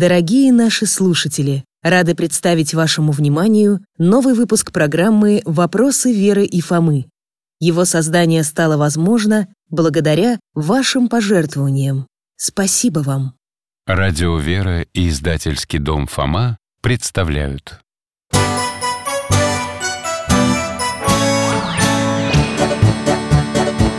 Дорогие наши слушатели, рады представить вашему вниманию новый выпуск программы «Вопросы Веры и Фомы». Его создание стало возможно благодаря вашим пожертвованиям. Спасибо вам. Радио «Вера» и издательский дом «Фома» представляют.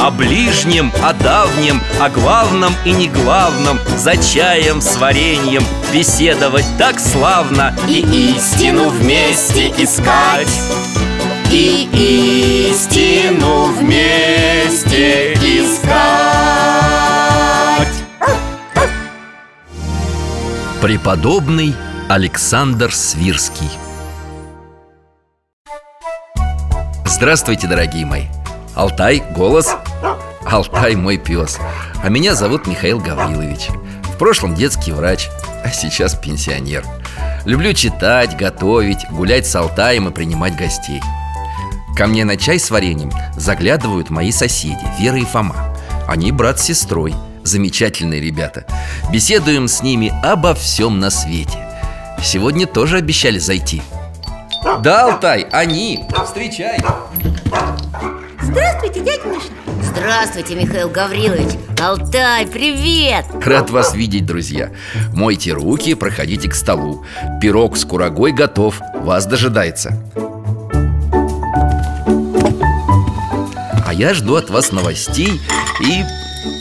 О ближнем, о давнем, о главном и не главном За чаем с вареньем беседовать так славно И истину вместе искать. И истину вместе искать. Преподобный Александр Свирский. Здравствуйте, дорогие мои! Алтай – голос, Алтай – мой пес. А меня зовут Михаил Гаврилович. В прошлом детский врач, а сейчас пенсионер. Люблю читать, готовить, гулять с Алтаем и принимать гостей. Ко мне на чай с вареньем заглядывают мои соседи Вера и Фома. Они брат с сестрой, замечательные ребята. Беседуем с ними обо всем на свете. Сегодня тоже обещали зайти. Да, Алтай, они, встречай Здравствуйте, дядя Миша. Здравствуйте, Михаил Гаврилович. Алтай, привет! Рад вас видеть, друзья. Мойте руки, проходите к столу. Пирог с курагой готов, вас дожидается. А я жду от вас новостей И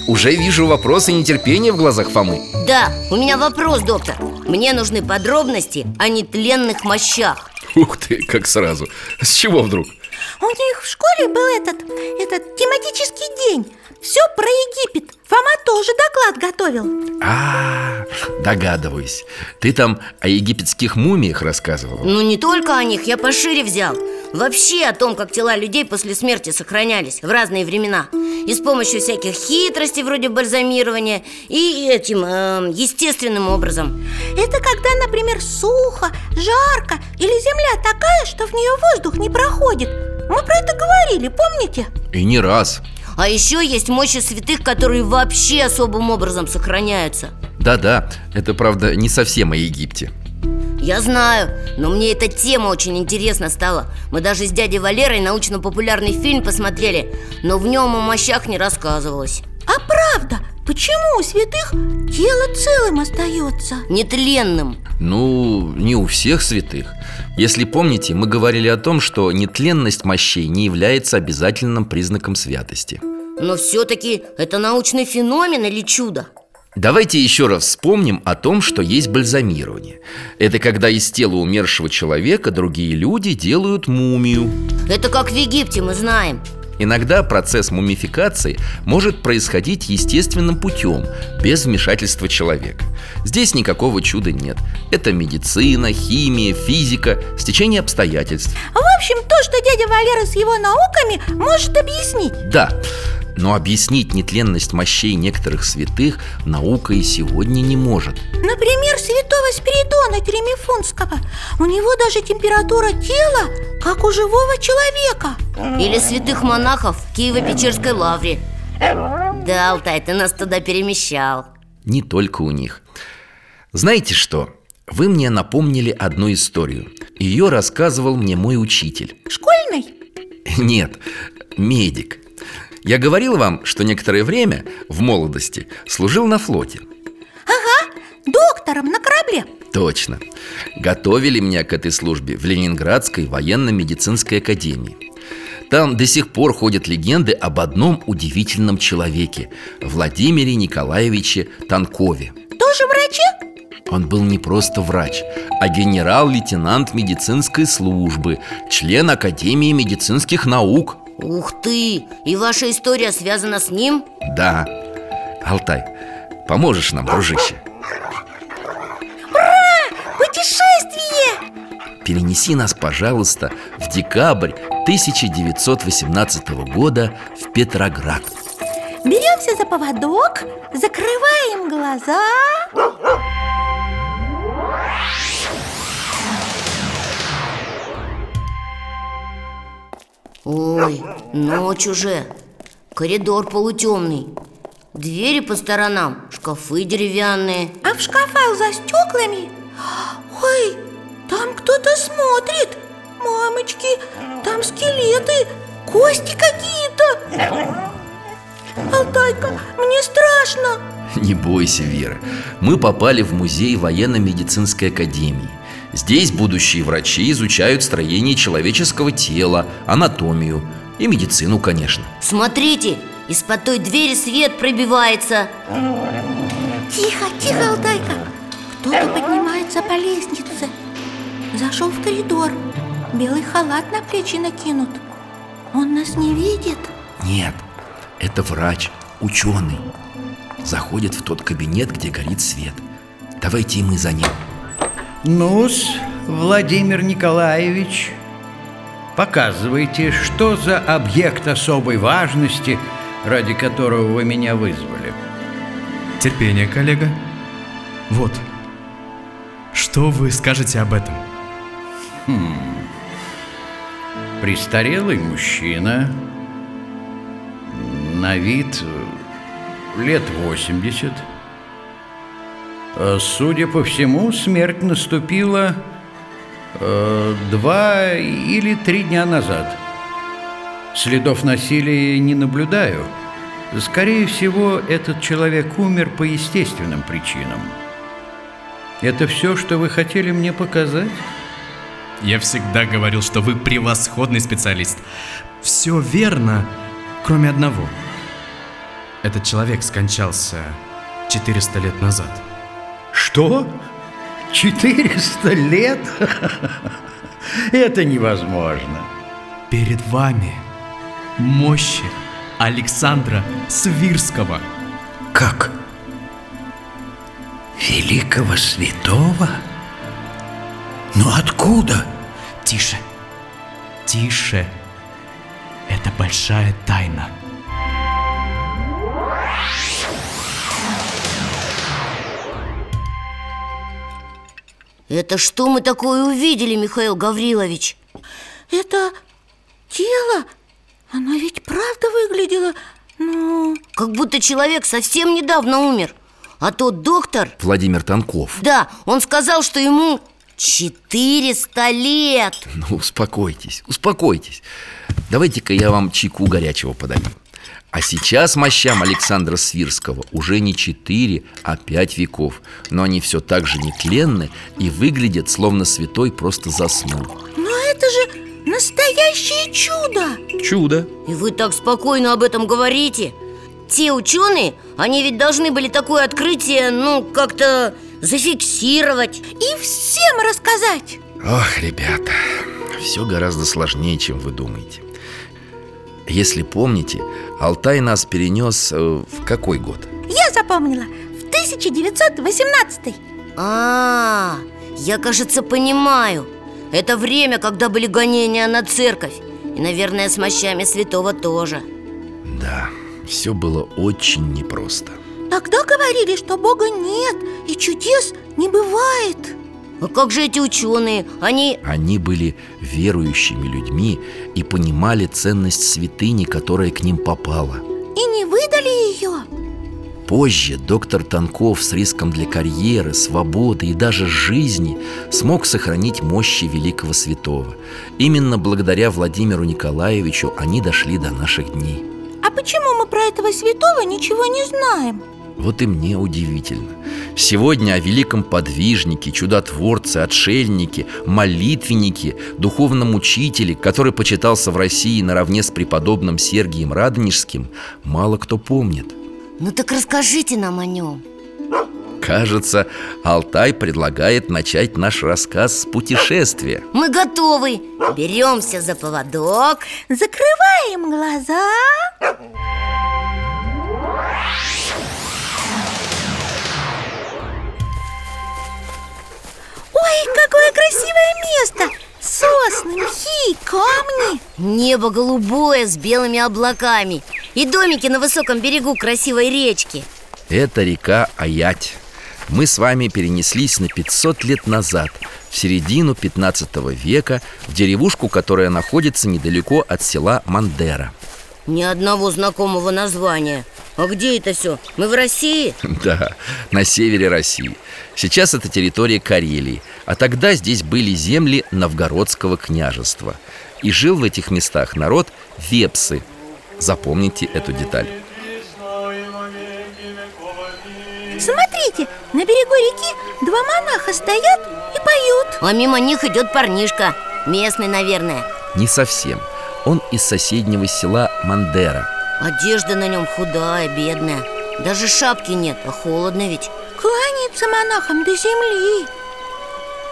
уже вижу вопросы и нетерпение в глазах Фомы. Да, у меня вопрос, доктор. Мне нужны подробности о нетленных мощах. Ух ты, как сразу. С чего вдруг? У них в школе был этот, этот тематический день. Все про Египет Фома тоже доклад готовил. А, догадываюсь. Ты там о египетских мумиях рассказывал Ну не только о них, я пошире взял. Вообще о том, как тела людей после смерти сохранялись в разные времена. И с помощью всяких хитростей вроде бальзамирования И этим, э, естественным образом. Это когда, например, сухо, жарко Или земля такая, что в нее воздух не проходит. Мы про это говорили, помните? И не раз А еще есть мощи святых, которые вообще особым образом сохраняются. Да-да, это правда не совсем о Египте. Я знаю, но мне эта тема очень интересна стала. Мы даже с дядей Валерой научно-популярный фильм посмотрели Но в нем о мощах не рассказывалось. А правда, почему у святых тело целым остается? Нетленным. Ну, не у всех святых Если помните, мы говорили о том, что нетленность мощей не является обязательным признаком святости. Но все-таки это научный феномен или чудо? Давайте еще раз вспомним о том, что есть бальзамирование. Это когда из тела умершего человека другие люди делают мумию. Это как в Египте, мы знаем Иногда процесс мумификации может происходить естественным путем, без вмешательства человека. Здесь никакого чуда нет. Это медицина, химия, физика, стечение обстоятельств. В общем, то, что дядя Валера с его науками может объяснить Да, но объяснить нетленность мощей некоторых святых наука и сегодня не может. Например, святого Спиридона Теремифунского У него даже температура тела, как у живого человека Или святых монахов в Киево-Печерской лавре Да, Алтай, ты нас туда перемещал Не только у них. Знаете что? Вы мне напомнили одну историю. Ее рассказывал мне мой учитель. Школьный? Нет, медик. Я говорил вам, что некоторое время в молодости служил на флоте. Ага, доктором на корабле Точно. Готовили меня к этой службе в Ленинградской военно-медицинской академии. Там до сих пор ходят легенды об одном удивительном человеке Владимире Николаевиче Танкове Тоже врачи? Он был не просто врач, а генерал-лейтенант медицинской службы Член Академии медицинских наук Ух ты! И ваша история связана с ним? Да Алтай, поможешь нам, дружище? Перенеси нас, пожалуйста, в декабрь 1918 года в Петроград. Беремся за поводок, закрываем глаза. Ой, ночь уже. Коридор полутемный. Двери по сторонам, шкафы деревянные. А в шкафах за стеклами? Ой, там кто-то смотрит. Мамочки, там скелеты, кости какие-то. Алтайка, мне страшно. Не бойся, Вера. Мы попали в музей военно-медицинской академии. Здесь будущие врачи изучают строение человеческого тела, анатомию и медицину, конечно. Смотрите, из-под той двери свет пробивается. Тихо, тихо, Алтайка. Кто-то поднимается по лестнице Зашел в коридор. Белый халат на плечи накинут. Он нас не видит. Нет, это врач, ученый. Заходит в тот кабинет, где горит свет. Давайте и мы за ним. Ну-с, Владимир Николаевич Показывайте, что за объект особой важности, ради которого вы меня вызвали. Терпение, коллега. Вот. Что вы скажете об этом? Престарелый мужчина На вид э, лет 80 Э, Судя по всему, смерть наступила э, Два или три дня назад. Следов насилия не наблюдаю. Скорее всего, этот человек умер по естественным причинам. Это все, что вы хотели мне показать? Я всегда говорил, что вы превосходный специалист. Все верно, кроме одного. Этот человек скончался 400 лет назад. Что? 400 лет? Это невозможно. Перед вами мощи Александра Свирского. Как? Великого святого? Но откуда? Тише, тише. Это большая тайна. Это что мы такое увидели, Михаил Гаврилович? Это тело, оно ведь правда выглядело, ну... Как будто человек совсем недавно умер А тот доктор, Владимир Танков да, он сказал, что ему 400 лет. Ну, успокойтесь, успокойтесь. Давайте-ка я вам чайку горячего подаю. А сейчас мощам Александра Свирского уже не четыре, а пять веков. Но они все так же нетленны и выглядят, словно святой просто заснул. Но это же настоящее чудо! Чудо. И вы так спокойно об этом говорите? Те ученые, они ведь должны были такое открытие, ну, как-то зафиксировать И всем рассказать. Ох, ребята, все гораздо сложнее, чем вы думаете. Если помните, Алтай нас перенес э, в какой год? Я запомнила В 1918 А, я, кажется, понимаю. Это время, когда были гонения на церковь. И, наверное, с мощами святого тоже. Да, все было очень непросто Тогда говорили, что Бога нет и чудес не бывает А как же эти ученые? Они... Они были верующими людьми и понимали ценность святыни, которая к ним попала И не выдали ее Позже доктор Танков с риском для карьеры, свободы и даже жизни смог сохранить мощи великого святого. Именно благодаря Владимиру Николаевичу они дошли до наших дней. А почему мы про этого святого ничего не знаем? Вот и мне удивительно. Сегодня о великом подвижнике, чудотворце, отшельнике, молитвеннике, духовном учителе, который почитался в России наравне с преподобным Сергием Радонежским, мало кто помнит. Ну так расскажите нам о нем Кажется, Алтай предлагает начать наш рассказ с путешествия. Мы готовы Беремся за поводок Закрываем глаза Ой, какое красивое место! Сосны, мхи, камни! Небо голубое с белыми облаками И домики на высоком берегу красивой речки. Это река Аять. Мы с вами перенеслись на 500 лет назад В середину 15 века В деревушку, которая находится недалеко от села Мандера. Ни одного знакомого названия. А где это все? Мы в России? Да, на севере России. Сейчас это территория Карелии. А тогда здесь были земли Новгородского княжества. И жил в этих местах народ Вепсы. Запомните эту деталь. Смотрите, на берегу реки два монаха стоят и поют. А мимо них идет парнишка. Местный, наверное. Не совсем Он из соседнего села Мандера Одежда на нем худая, бедная Даже шапки нет, а холодно ведь Кланяется монахам до земли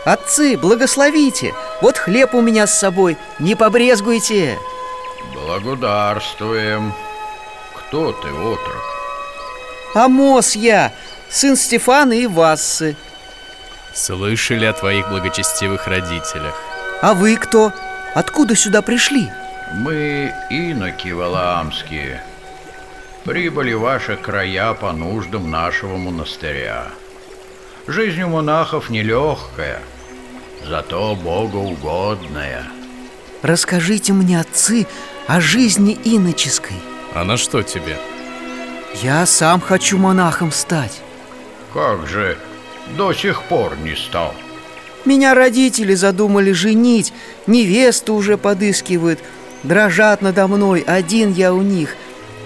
Отцы, благословите! Вот хлеб у меня с собой, не побрезгуйте! Благодарствуем Кто ты, отрок? Амос я, сын Стефана и Вассы Слышали о твоих благочестивых родителях А вы кто? Откуда сюда пришли? Мы иноки Валаамские Прибыли в ваши края по нуждам нашего монастыря. Жизнь у монахов нелегкая Зато богоугодная. Расскажите мне, отцы, о жизни иноческой. А на что тебе? Я сам хочу монахом стать. Как же до сих пор не стал. Меня родители задумали женить Невесту уже подыскивают Дрожат надо мной, один я у них.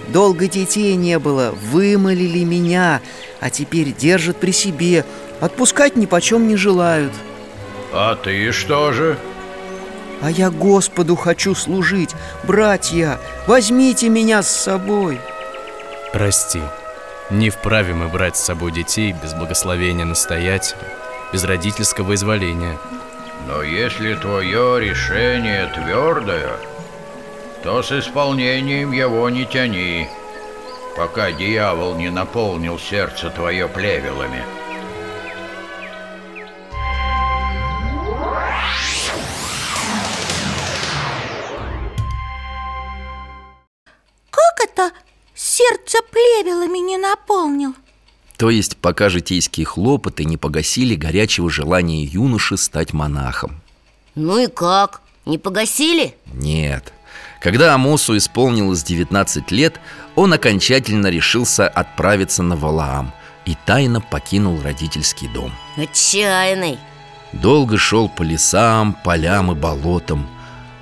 Долго детей не было, вымолили меня А теперь держат при себе. Отпускать ни почем не желают. А ты что же? А я Господу хочу служить. Братья, возьмите меня с собой. Прости, не вправе мы брать с собой детей без благословения настоятеля, без родительского изволения. Но если твое решение твердое, то с исполнением его не тяни, пока дьявол не наполнил сердце твое плевелами. Как это сердце плевелами не наполнил? То есть пока житейские хлопоты не погасили горячего желания юноши стать монахом Ну и как? Не погасили? Нет Когда Амосу исполнилось 19 лет Он окончательно решился отправиться на Валаам И тайно покинул родительский дом. Отчаянный. Долго шел по лесам, полям и болотам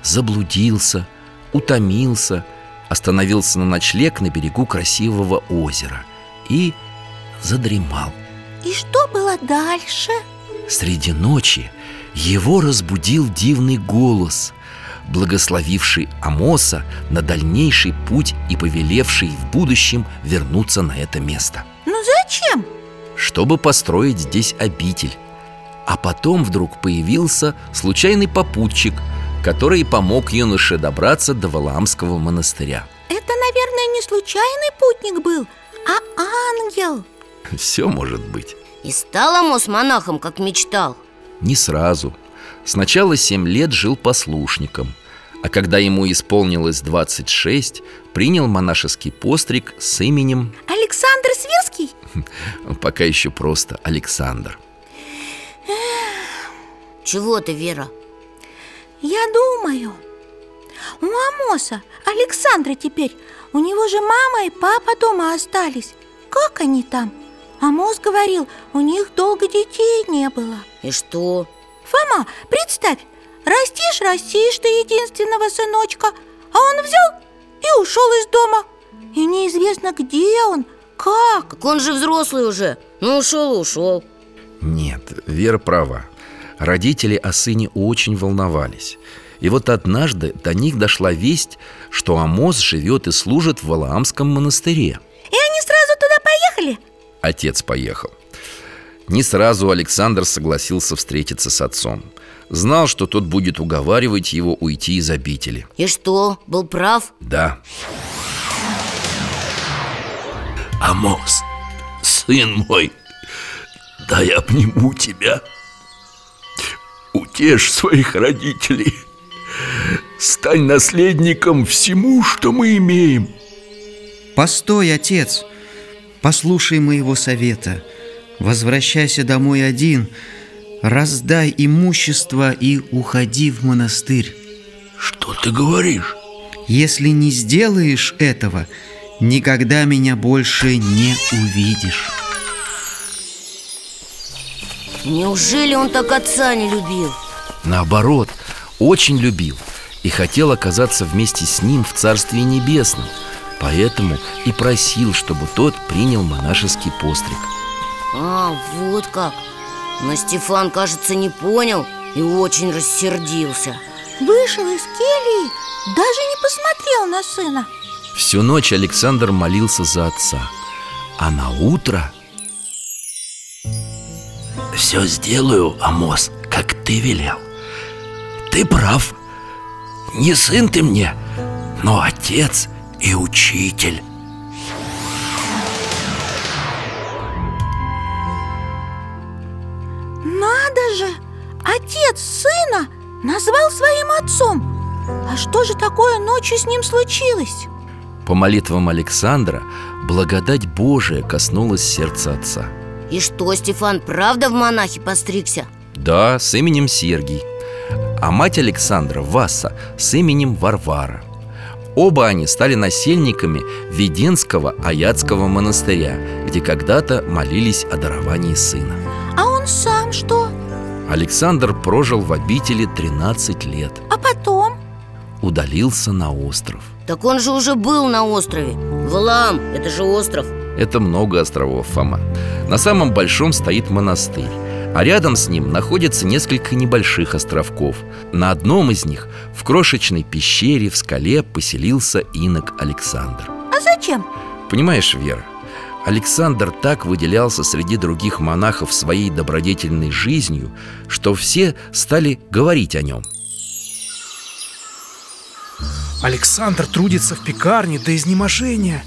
Заблудился, утомился Остановился на ночлег на берегу красивого озера И задремал. И что было дальше? Среди ночи его разбудил дивный голос, благословивший Амоса на дальнейший путь и повелевший в будущем вернуться на это место, Ну зачем? чтобы построить здесь обитель. А потом вдруг появился случайный попутчик, который помог юноше добраться до Валаамского монастыря. Это, наверное, не случайный путник был, а ангел Все может быть. И стал Амос монахом, как мечтал Не сразу. Сначала семь лет жил послушником, а когда ему исполнилось 26, принял монашеский постриг с именем, Александр Свирский? пока еще просто Александр. Чего ты, Вера? Я думаю У Амоса, Александра теперь У него же мама и папа дома остались Как они там? Амос говорил, у них долго детей не было И что? Фома, представь, растишь, растишь ты единственного сыночка А он взял и ушел из дома И неизвестно, где он, как Так он же взрослый уже Ну ушел и ушел Нет, Вера права. Родители о сыне очень волновались. И вот однажды до них дошла весть, что Амос живет и служит в Валаамском монастыре. И они сразу туда поехали? Отец поехал. Не сразу Александр согласился встретиться с отцом. Знал, что тот будет уговаривать его уйти из обители. И что, был прав? Да, Амос, сын мой, дай обниму тебя Утешь своих родителей стань наследником всему, что мы имеем. Постой, отец, послушай моего совета. Возвращайся домой один, раздай имущество и уходи в монастырь. Что ты говоришь? Если не сделаешь этого, никогда меня больше не увидишь. Неужели он так отца не любил? Наоборот, очень любил и хотел оказаться вместе с ним в Царстве Небесном Поэтому и просил, чтобы тот принял монашеский постриг А, вот как. Но Стефан, кажется, не понял и очень рассердился. Вышел из кельи, даже не посмотрел на сына. Всю ночь Александр молился за отца А на утро Все сделаю, Амос, как ты велел. Ты прав. Не сын ты мне, но отец и учитель Отец сына назвал своим отцом А что же такое ночью с ним случилось? По молитвам Александра благодать Божия коснулась сердца отца И что, Стефан правда в монахи постригся? Да, с именем Сергий А мать Александра, Васа, с именем Варвара Оба они стали насельниками Веденского Аятского монастыря Где когда-то молились о даровании сына А он сам что? Александр прожил в обители 13 лет. А потом? Удалился на остров. Так он же уже был на острове. Валаам, это же остров. Это много островов, Фома. На самом большом стоит монастырь а рядом с ним находится несколько небольших островков. На одном из них, в крошечной пещере в скале, поселился инок Александр. А зачем? Понимаешь, Вера, Александр так выделялся среди других монахов своей добродетельной жизнью, что все стали говорить о нем Александр трудится в пекарне до изнеможения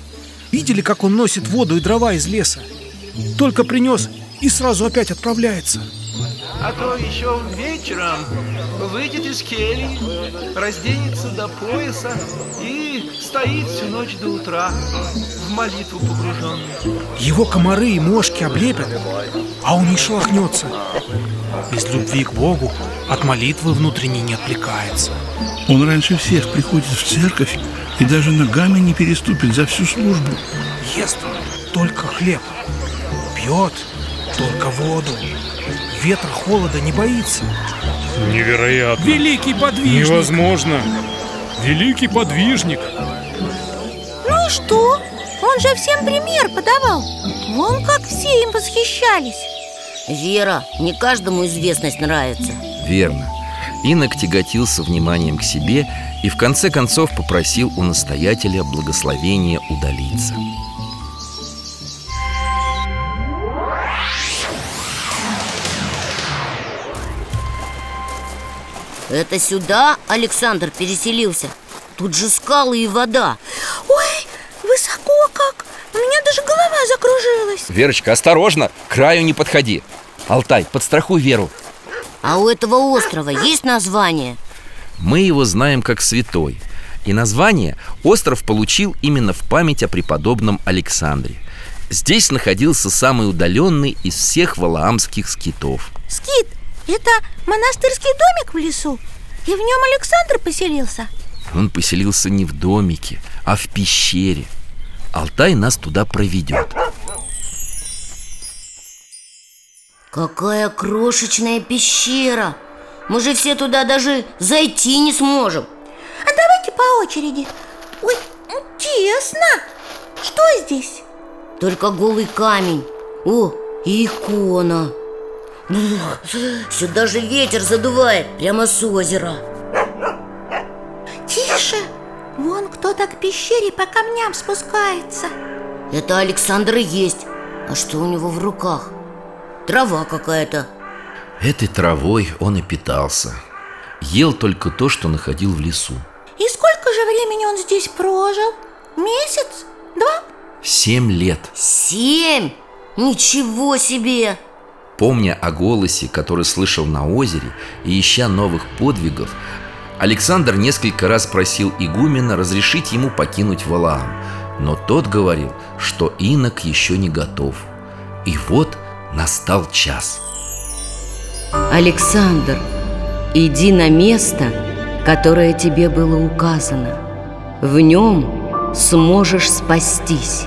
Видели, как он носит воду и дрова из леса? Только принес и сразу опять отправляется. А то еще вечером выйдет из кельи, разденется до пояса и стоит всю ночь до утра в молитву погруженный. Его комары и мошки облепят, а он не шелохнется Из любви к Богу от молитвы внутренней не отвлекается. Он раньше всех приходит в церковь и даже ногами не переступит за всю службу. Ест только хлеб, пьет только воду. Ветра, холода не боится. Невероятно. Великий подвижник. Невозможно. Великий подвижник. Ну и что? Он же всем пример подавал. Вон как все им восхищались. Вера, не каждому известность нравится. Верно. Инок тяготился вниманием к себе и в конце концов попросил у настоятеля благословения удалиться Это сюда Александр переселился? Тут же скалы и вода. Ой, высоко как! У меня даже голова закружилась. Верочка, осторожно, к краю не подходи. Алтай, подстрахуй Веру. А у этого острова есть название? Мы его знаем как Святой И название остров получил именно в память о преподобном Александре. Здесь находился самый удаленный из всех валаамских скитов. Скит, это монастырский домик в лесу? И в нем Александр поселился? Он поселился не в домике, а в пещере Алтай нас туда проведет Какая крошечная пещера Мы же все туда даже зайти не сможем А давайте по очереди Ой, тесно Что здесь? Только голый камень О, и икона Сюда же ветер задувает прямо с озера Тише! Вон кто-то к пещере по камням спускается Это Александр и есть А что у него в руках? Трава какая-то Этой травой он и питался Ел только то, что находил в лесу И сколько же времени он здесь прожил? Месяц? Два? Семь лет Семь? Ничего себе! Помня о голосе, который слышал на озере И ища новых подвигов Александр несколько раз просил игумена разрешить ему покинуть Валаам. Но тот говорил, что инок еще не готов. И вот настал час. Александр, иди на место, которое тебе было указано. В нем сможешь спастись.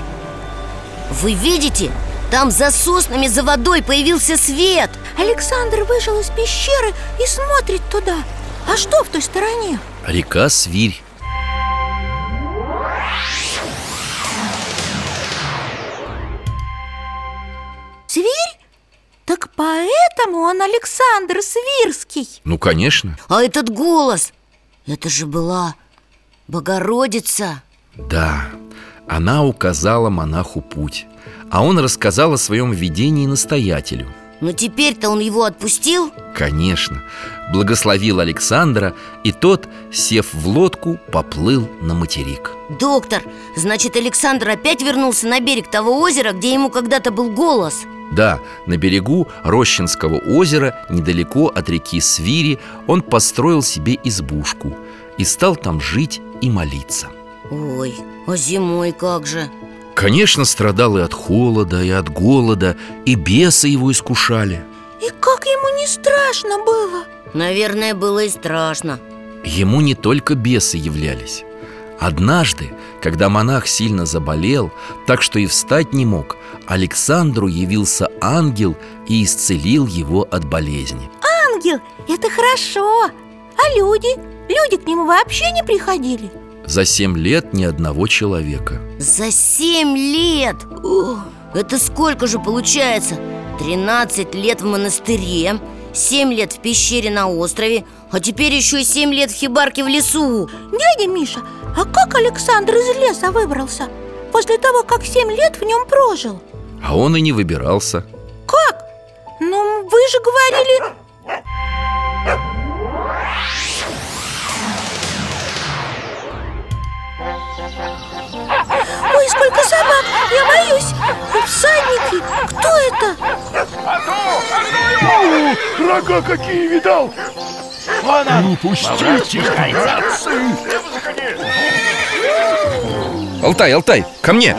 Вы видите? Там за соснами, за водой появился свет. Александр вышел из пещеры и смотрит туда. А что в той стороне? Река Свирь. Свирь? Так поэтому он Александр Свирский. Ну, конечно. А этот голос, это же была Богородица. Да, она указала монаху путь А он рассказал о своем видении настоятелю. Но теперь-то он его отпустил? Конечно Благословил Александра И тот, сев в лодку, поплыл на материк. Доктор, значит Александр опять вернулся на берег того озера, где ему когда-то был голос? Да, на берегу Рощинского озера, недалеко от реки Свири Он построил себе избушку И стал там жить и молиться Ой, а зимой как же? Конечно, страдал и от холода, и от голода И бесы его искушали И как ему не страшно было? Наверное, было и страшно Ему не только бесы являлись Однажды, когда монах сильно заболел, так что и встать не мог Александру явился ангел и исцелил его от болезни Ангел, это хорошо А люди? Люди к нему вообще не приходили? За семь лет ни одного человека За семь лет! О, это сколько же получается? 13 лет в монастыре, 7 лет в пещере на острове, а теперь еще 7 лет в хибарке в лесу Дядя Миша, а как Александр из леса выбрался? После того, как 7 лет в нем прожил А он и не выбирался Как? Ну, вы же говорили... Ой, сколько собак! Я боюсь! Всадники! Кто это? О, рога какие видал! Ну, пустите, Алтай, Алтай, ко мне!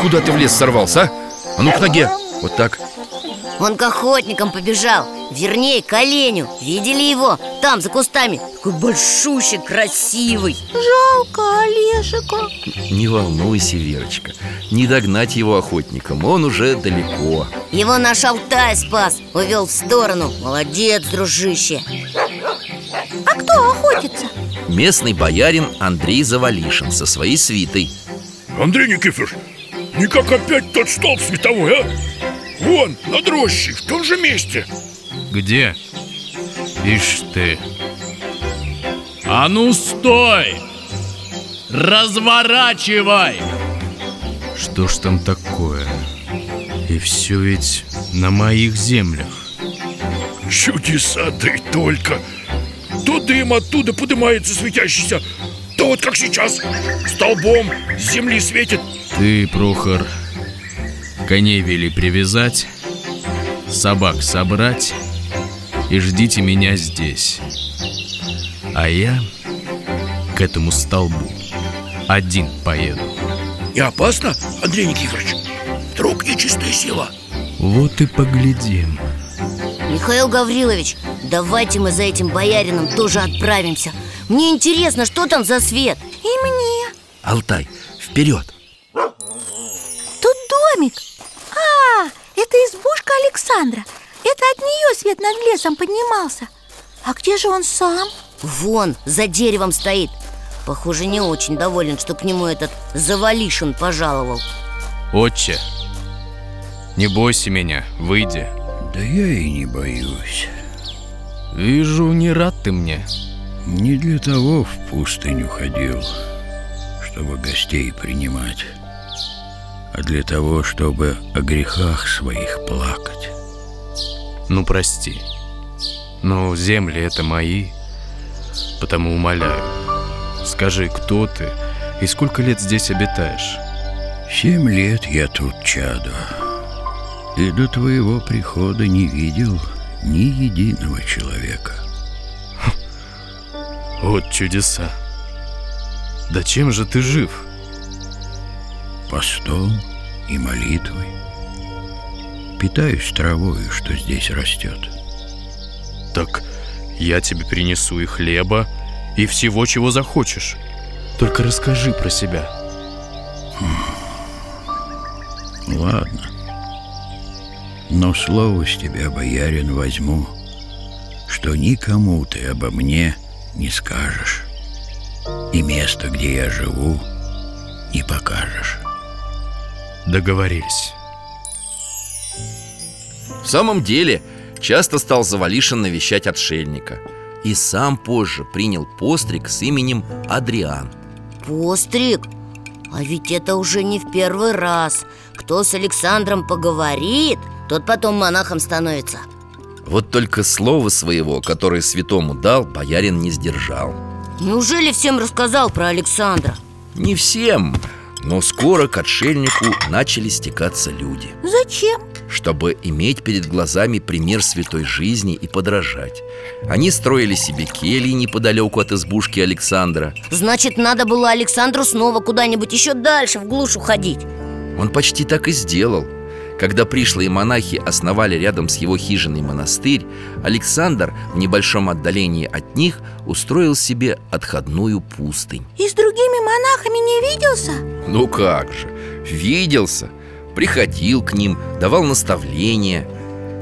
Куда ты в лес сорвался, а? А ну к ноге, вот так Он к охотникам побежал Вернее, к оленю. Видели его? Там, за кустами. Такой большущий, красивый. Жалко Олежика. Не волнуйся, Верочка. Не догнать его охотникам, он уже далеко. Его наш Алтай спас. Увел в сторону. Молодец, дружище. А кто охотится? Местный боярин Андрей Завалишин со своей свитой. Андрей Никифорович, никак опять тот столб световой, а? Вон, над рощей, в том же месте Где? Ишь ты А ну стой! Разворачивай! Что ж там такое? И все ведь на моих землях Чудеса, да и только То дым оттуда поднимается светящийся То вот как сейчас Столбом с земли светит Ты, Прохор, коней вели привязать, собак собрать и ждите меня здесь. А я к этому столбу один поеду. Не опасно, Андрей Никифорович? Вдруг нечистая сила Вот и поглядим. Михаил Гаврилович, давайте мы за этим боярином тоже отправимся Мне интересно, что там за свет И мне Алтай, вперед! Тут домик это избушка Александра Это от нее свет над лесом поднимался А где же он сам? Вон, за деревом стоит Похоже, не очень доволен, что к нему этот Завалишин пожаловал Отче, не бойся меня, выйди. Да я и не боюсь Вижу, не рад ты мне. Не для того в пустыню ходил Чтобы гостей принимать А для того, чтобы о грехах своих плакать Ну, прости. Но земли это мои, потому умоляю. Скажи, кто ты и сколько лет здесь обитаешь? Семь лет я тут чадо И до твоего прихода не видел ни единого человека Вот чудеса. Да чем же ты жив? Постом и молитвой. Питаюсь травою, что здесь растет. Так я тебе принесу и хлеба, и всего, чего захочешь. Только расскажи про себя. Ладно. Но слово с тебя, боярин, возьму, что никому ты обо мне не скажешь. И место, где я живу, не покажешь. Договорились. В самом деле, часто стал Завалишин навещать отшельника И сам позже принял постриг с именем Адриан Постриг? А ведь это уже не в первый раз Кто с Александром поговорит, тот потом монахом становится Вот только слова своего, которое святому дал, боярин не сдержал Неужели всем рассказал про Александра? Не всем, но скоро к отшельнику начали стекаться люди. Зачем? Чтобы иметь перед глазами пример святой жизни и подражать. Они строили себе кельи неподалеку от избушки Александра. Значит, надо было Александру снова куда-нибудь еще дальше, в глушь уходить. Он почти так и сделал когда пришлые монахи основали рядом с его хижиной монастырь, Александр в небольшом отдалении от них устроил себе отходную пустынь. И с другими монахами не виделся? Ну как же, виделся, приходил к ним, давал наставления,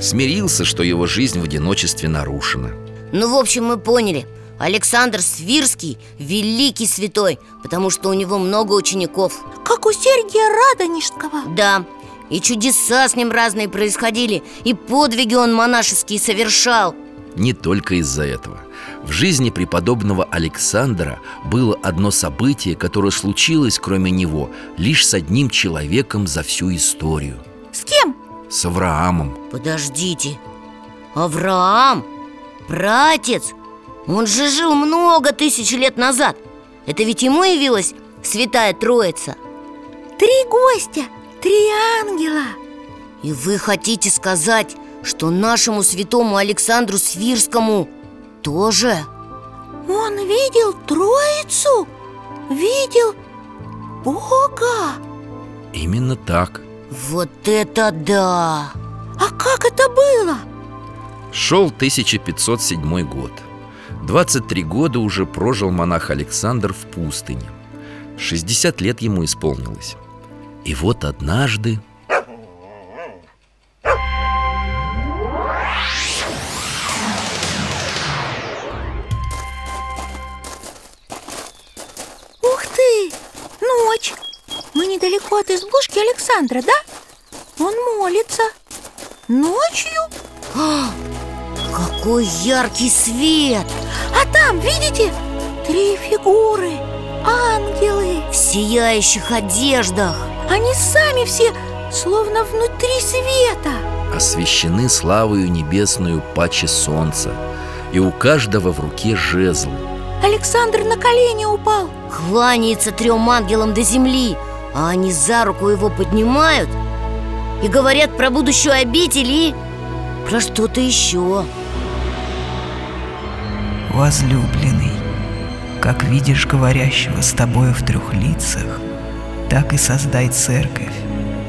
смирился, что его жизнь в одиночестве нарушена. Ну, в общем, мы поняли Александр Свирский – великий святой, потому что у него много учеников Как у Сергия Радонежского Да, и чудеса с ним разные происходили И подвиги он монашеские совершал. Не только из-за этого. В жизни преподобного Александра было одно событие, которое случилось, кроме него, лишь с одним человеком за всю историю. С кем? С Авраамом. Подождите. Авраам? Братец? Он же жил много тысяч лет назад. Это ведь ему явилась Святая Троица. Три гостя, три ангела И вы хотите сказать, что нашему святому Александру Свирскому тоже? Он видел Троицу? Видел Бога? Именно так Вот это да! А как это было? Шел 1507 год 23 года уже прожил монах Александр в пустыне 60 лет ему исполнилось И вот однажды Ух ты! Ночь! Мы недалеко от избушки Александра, да? Он молится Ночью? А, какой яркий свет! А там, видите, три фигуры Ангелы В сияющих одеждах. Они сами все словно внутри света. Освящены славою небесную паче солнца. И у каждого в руке жезл. Александр на колени упал. Кланяется трем ангелам до земли. А они за руку его поднимают И говорят про будущую обитель и про что-то еще Возлюбленный, как видишь говорящего с тобою в трех лицах, так и создай церковь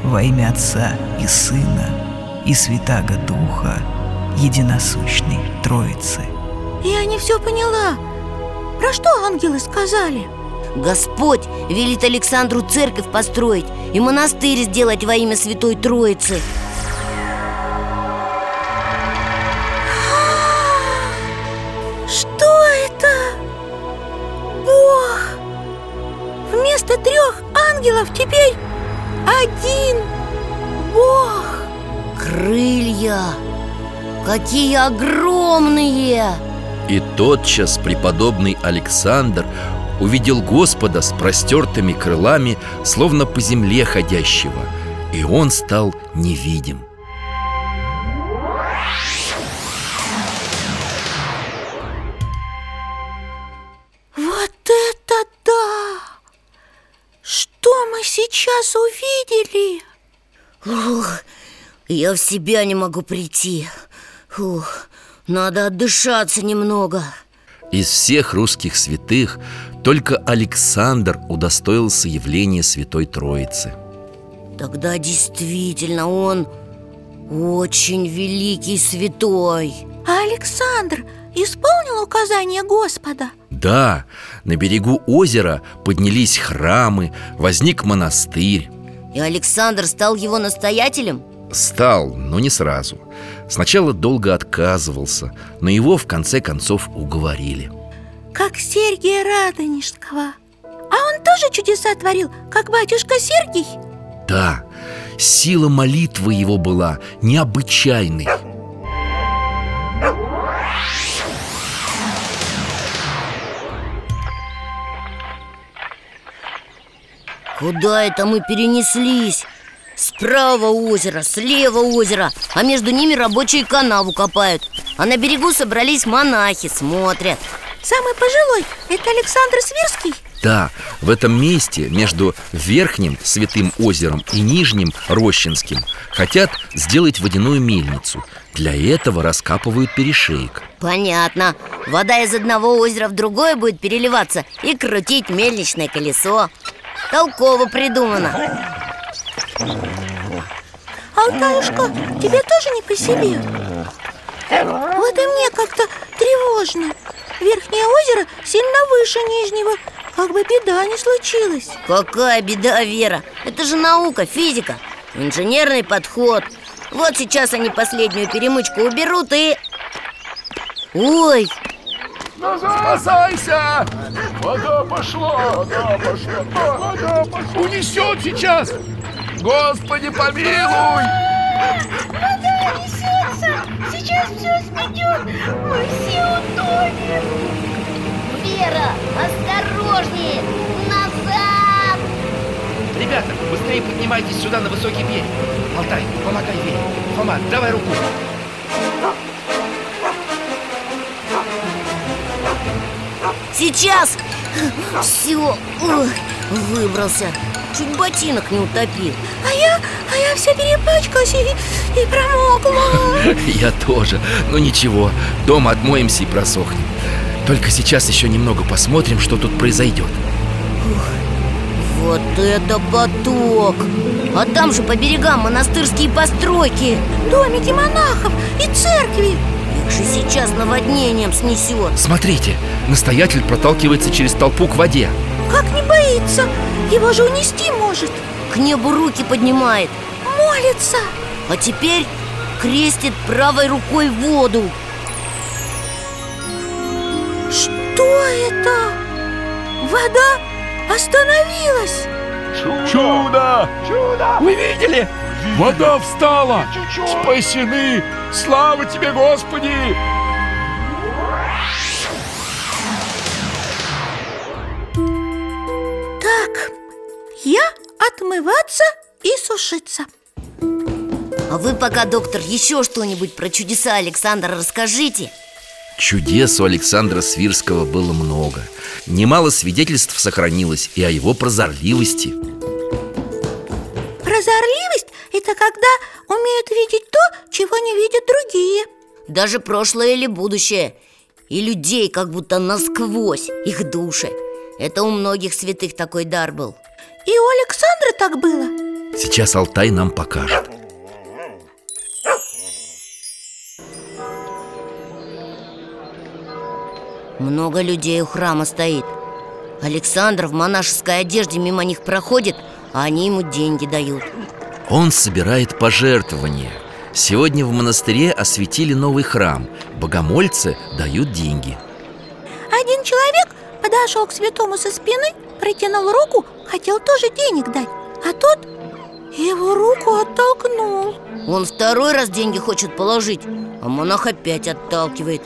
во имя Отца и Сына и Святаго Духа, единосущной Троицы. Я не все поняла Про что ангелы сказали? Господь велит Александру церковь построить И монастырь сделать во имя Святой Троицы Какие огромные! И тотчас преподобный Александр увидел Господа с простертыми крылами, словно по земле ходящего, и он стал невидим. Вот это да! Что мы сейчас увидели? Ух, я в себя не могу прийти Ух, надо отдышаться немного. Из всех русских святых только Александр удостоился явления Святой Троицы. Тогда действительно он очень великий святой. А Александр исполнил указания Господа? Да, на берегу озера поднялись храмы, возник монастырь. И Александр стал его настоятелем? Стал, но не сразу Сначала долго отказывался, но его в конце концов уговорили Как Сергия Радонежского А он тоже чудеса творил, как батюшка Сергий? Да, сила молитвы его была необычайной Куда это мы перенеслись? Справа озеро, слева озеро А между ними рабочие канаву копают. А на берегу собрались монахи, смотрят. Самый пожилой – это Александр Свирский? Да, в этом месте между Верхним Святым озером и Нижним Рощинским Хотят сделать водяную мельницу. Для этого раскапывают перешеек. Понятно. Вода из одного озера в другое будет переливаться И крутить мельничное колесо. Толково придумано Алтаюшка, тебе тоже не по себе? Вот и мне как-то тревожно Верхнее озеро сильно выше нижнего Как бы беда не случилась Какая беда, Вера? Это же наука, физика Инженерный подход Вот сейчас они последнюю перемычку уберут и... Ой, Спасайся! Вода пошла, вода пошла, вода пошла. Унесет сейчас! Господи, помилуй! Вода несется! Сейчас все сметет! Мы все утонем! Вера, осторожнее! Назад! Ребята, быстрее поднимайтесь сюда на высокий берег Алтай, помогай Вере Фома, давай руку Сейчас! Все, выбрался Чуть ботинок не утопил. А я, а я вся перепачкалась и, и промокла. Я тоже, но ничего, дома отмоемся и просохнем. Только сейчас еще немного посмотрим, что тут произойдет Вот это поток! А там же по берегам монастырские постройки. Домики монахов и церкви. Их же сейчас наводнением снесет Смотрите, настоятель проталкивается через толпу к воде Как не боится? Его же унести может К небу руки поднимает Молится А теперь крестит правой рукой воду Что это? Вода остановилась Чудо! Чудо! Вы видели? Вода встала! Спасены! Слава тебе, Господи! Отмываться и сушиться. А вы пока, доктор, еще что-нибудь про чудеса Александра расскажите. Чудес у Александра Свирского было много. Немало свидетельств сохранилось и о его прозорливости. Прозорливость – это когда умеют видеть то, чего не видят другие. Даже прошлое или будущее. И людей как будто насквозь, их души. Это у многих святых такой дар был И у Александра так было. Сейчас Алтай нам покажет. Много людей у храма стоит. Александр в монашеской одежде мимо них проходит, а они ему деньги дают. Он собирает пожертвования. Сегодня в монастыре осветили новый храм. Богомольцы дают деньги. Один человек подошел к святому со спины, протянул руку, хотел тоже денег дать А тот его руку оттолкнул. Он второй раз деньги хочет положить, а монах опять отталкивает.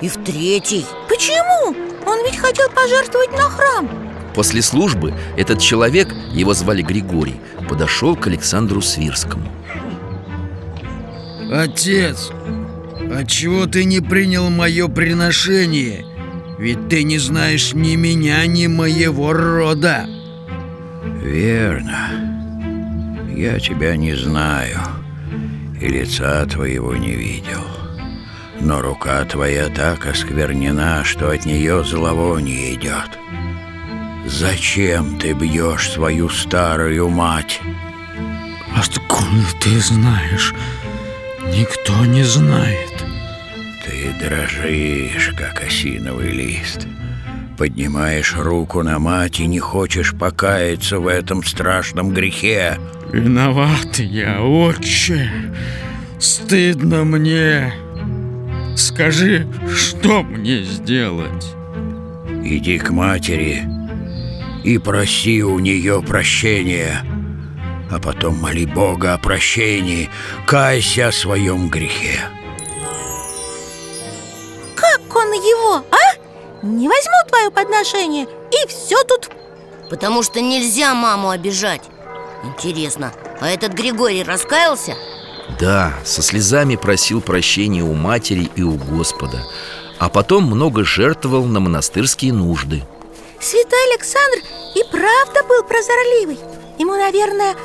И в третий. Почему? Он ведь хотел пожертвовать на храм. После службы этот человек, его звали Григорий Подошел к Александру Свирскому. Отец, отчего ты не принял мое приношение? Ведь ты не знаешь ни меня, ни моего рода Верно Я тебя не знаю И лица твоего не видел Но рука твоя так осквернена, что от нее зловоние идет. Зачем ты бьешь свою старую мать? Откуда ты знаешь? Никто не знает. Ты дрожишь, как осиновый лист. Поднимаешь руку на мать и не хочешь покаяться в этом страшном грехе. Виноват я, отче. Стыдно мне. Скажи, что мне сделать? Иди к матери и проси у нее прощения, а потом моли Бога о прощении, кайся о своем грехе. Он его, а? Не возьму твое подношение, и все тут. Потому что нельзя маму обижать. Интересно, а этот Григорий раскаялся? Да, со слезами просил прощения у матери и у Господа А потом много жертвовал на монастырские нужды. Святой Александр и правда был прозорливый. Ему, наверное,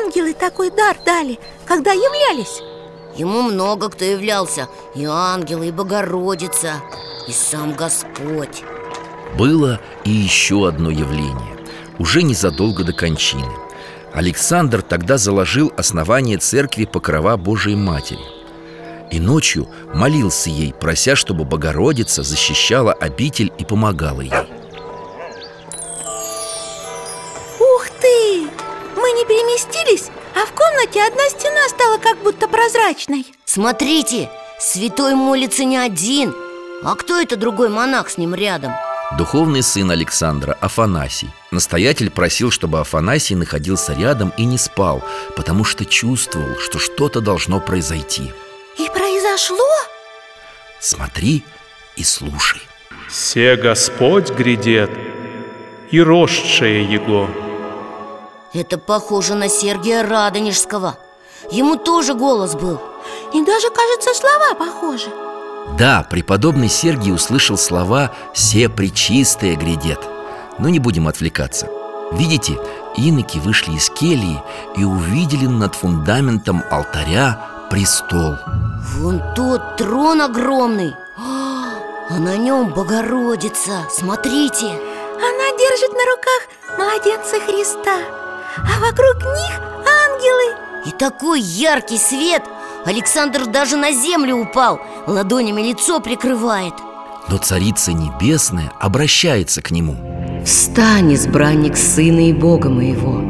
ангелы такой дар дали, когда являлись Ему много кто являлся. И ангелы, и Богородица, и сам Господь. Было и еще одно явление Уже незадолго до кончины. Александр тогда заложил основание церкви Покрова Божией Матери. И ночью молился ей, прося, чтобы Богородица защищала обитель и помогала ей а в комнате одна стена стала как будто прозрачной Смотрите, святой молится не один А кто это другой монах с ним рядом? Духовный сын Александра, Афанасий Настоятель просил, чтобы Афанасий находился рядом и не спал Потому что чувствовал, что что-то должно произойти И произошло? Смотри и слушай Се Господь грядет, и росшее Его. Это похоже на Сергия Радонежского. Ему тоже голос был. И даже, кажется, слова похожи. Да, преподобный Сергий услышал слова «Се причистое грядет» Но не будем отвлекаться. Видите, иноки вышли из кельи и увидели над фундаментом алтаря престол. Вон тот трон огромный. А на нем Богородица, смотрите. Она держит на руках младенца Христа А вокруг них ангелы. И такой яркий свет! Александр даже на землю упал Ладонями лицо прикрывает. Но Царица Небесная обращается к нему. Встань, избранник Сына и Бога моего.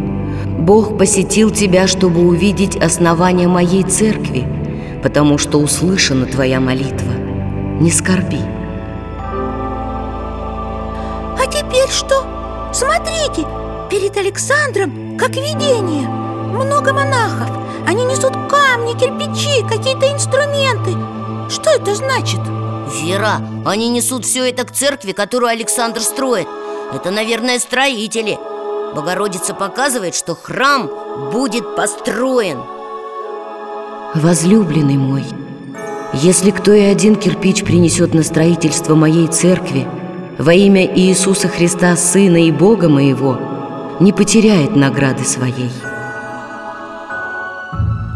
Бог посетил тебя, чтобы увидеть основание моей церкви Потому что услышана твоя молитва. Не скорби. А теперь что? Смотрите, перед Александром, как видение. Много монахов. Они несут камни, кирпичи, какие-то инструменты. Что это значит? Вера, они несут все это к церкви, которую Александр строит. Это, наверное, строители. Богородица показывает, что храм будет построен. Возлюбленный мой Если кто и один кирпич принесет на строительство моей церкви Во имя Иисуса Христа, Сына и Бога моего Не потеряет награды своей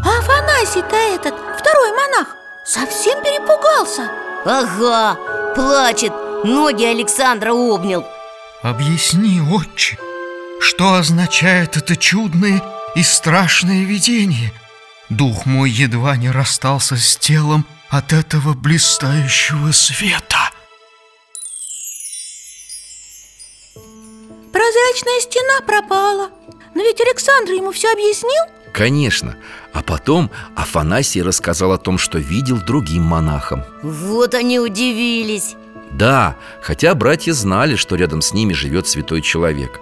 А Афанасий-то этот, второй монах, совсем перепугался Ага, плачет, ноги Александра обнял Объясни, отче, что означает это чудное и страшное видение? Дух мой едва не расстался с телом от этого блистающего света. Прозрачная стена пропала. Но ведь Александр ему все объяснил. Конечно. А потом Афанасий рассказал о том, что видел другим монахам Вот они удивились. Да, хотя братья знали, что рядом с ними живет святой человек.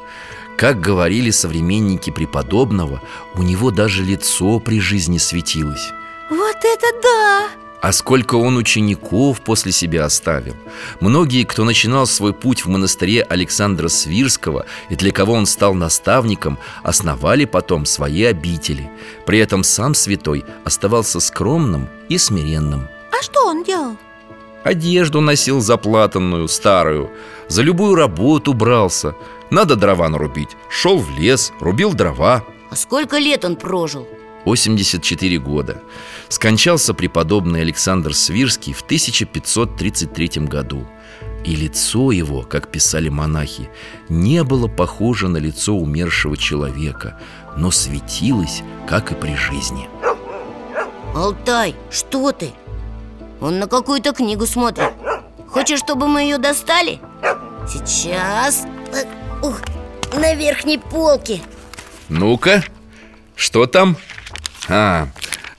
Как говорили современники преподобного У него даже лицо при жизни светилось. Вот это да! А сколько он учеников после себя оставил? Многие, кто начинал свой путь в монастыре Александра Свирского И для кого он стал наставником Основали потом свои обители. При этом сам святой оставался скромным и смиренным. А что он делал? Одежду носил заплатанную, старую. За любую работу брался. Надо дрова нарубить. Шел в лес, рубил дрова. А сколько лет он прожил? 84 года. Скончался преподобный Александр Свирский в 1533 году. И лицо его, как писали монахи, не было похоже на лицо умершего человека, но светилось, как и при жизни. Алтай, что ты? Он на какую-то книгу смотрит Хочешь, чтобы мы ее достали? Сейчас Ух, На верхней полке Ну-ка, что там? А,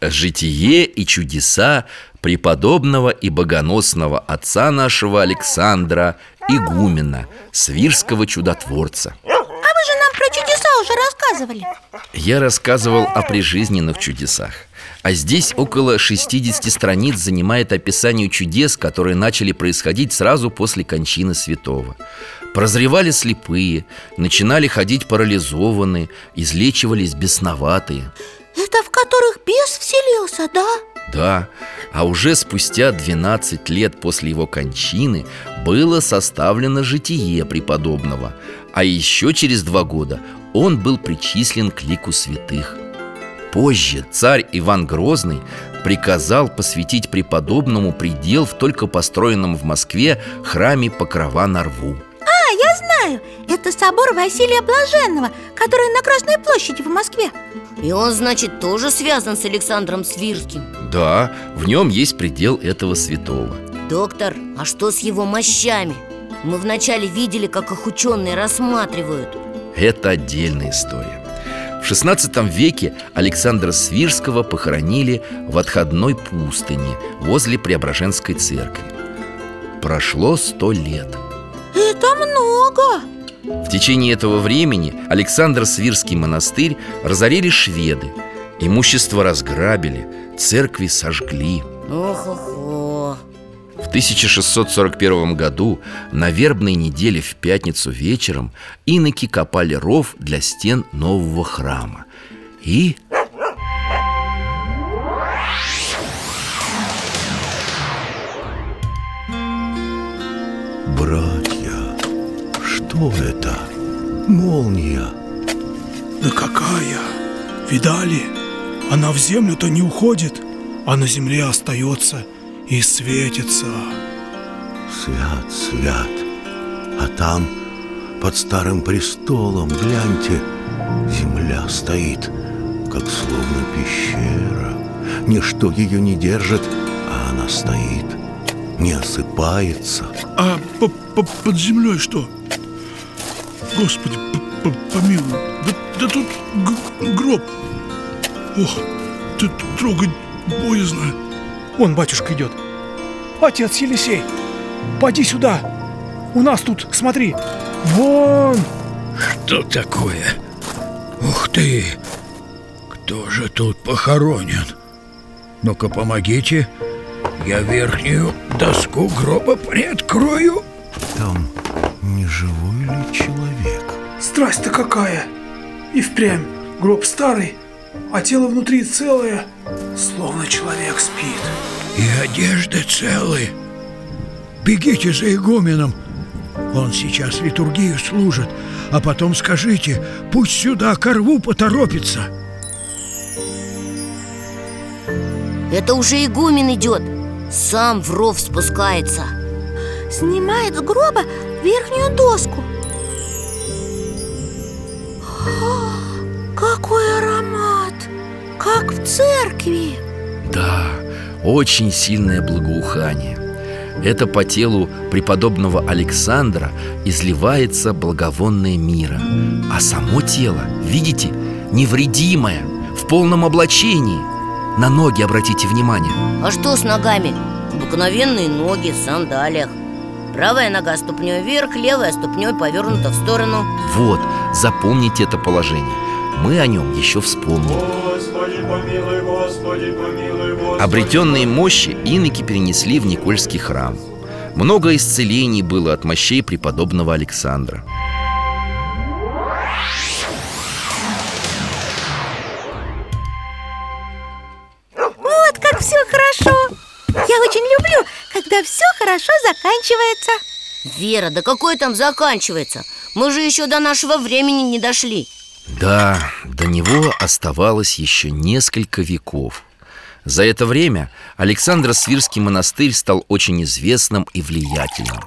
житие и чудеса преподобного и богоносного отца нашего Александра Игумена, свирского чудотворца. А вы же нам про чудеса уже рассказывали. Я рассказывал о прижизненных чудесах. А здесь около 60 страниц занимает описание чудес, которые начали происходить сразу после кончины святого. Прозревали слепые, начинали ходить парализованные, излечивались бесноватые Это в которых бес вселился, да? Да, а уже спустя 12 лет после его кончины было составлено житие преподобного А еще через два года он был причислен к лику святых Позже царь Иван Грозный приказал посвятить преподобному предел в только построенном в Москве храме Покрова на Рву Я знаю, это собор Василия Блаженного, который на Красной площади в Москве И он, значит, тоже связан с Александром Свирским Да, в нем есть предел этого святого Доктор, а что с его мощами? Мы вначале видели, как их ученые рассматривают Это отдельная история в XVI веке Александра Свирского похоронили в отходной пустыне возле Преображенской церкви. Прошло сто лет. Это много! В течение этого времени Александр Свирский монастырь разорили шведы. Имущество разграбили, церкви сожгли. Ох-охо! В 1641 году на вербной неделе в пятницу вечером иноки копали ров для стен нового храма. И... Братья, что это? Молния Да какая? Видали? Она в землю-то не уходит, а на земле остается и светится Свят, свят А там, под старым престолом, гляньте Земля стоит, как словно пещера Ничто ее не держит, а она стоит Не осыпается А по -по под землей что? Господи, п -п помилуй. Да, да тут гроб. Ох, ты трогать боязно. Вон батюшка идет. Отец Елисей, поди сюда. У нас тут, смотри, вон. Что такое? Ух ты! Кто же тут похоронен? Ну-ка помогите. Я верхнюю доску гроба приоткрою. Там не живой ли человек? Страсть-то какая! И впрямь гроб старый А тело внутри целое Словно человек спит. И одежды целы. Бегите за игуменом. Он сейчас литургию служит А потом скажите Пусть сюда ко рву поторопится. Это уже игумен идет. Сам в ров спускается. Снимает с гроба верхнюю доску. О, Какой аромат! Как в церкви! Да, очень сильное благоухание. Это по телу преподобного Александра изливается благовонное мира. А само тело, видите, невредимое, в полном облачении. На ноги обратите внимание. А что с ногами? Обыкновенные ноги в сандалиях Правая нога ступней вверх, левая ступней повернута в сторону. Вот, запомните это положение. Мы о нем еще вспомним. Господи, помилуй, Господи, помилуй, Господи. Обретенные мощи иноки перенесли в Никольский храм. Много исцелений было от мощей преподобного Александра заканчивается? Вера, да какой там заканчивается? Мы же еще до нашего времени не дошли. Да, до него оставалось еще несколько веков. За это время Александр Свирский монастырь стал очень известным и влиятельным.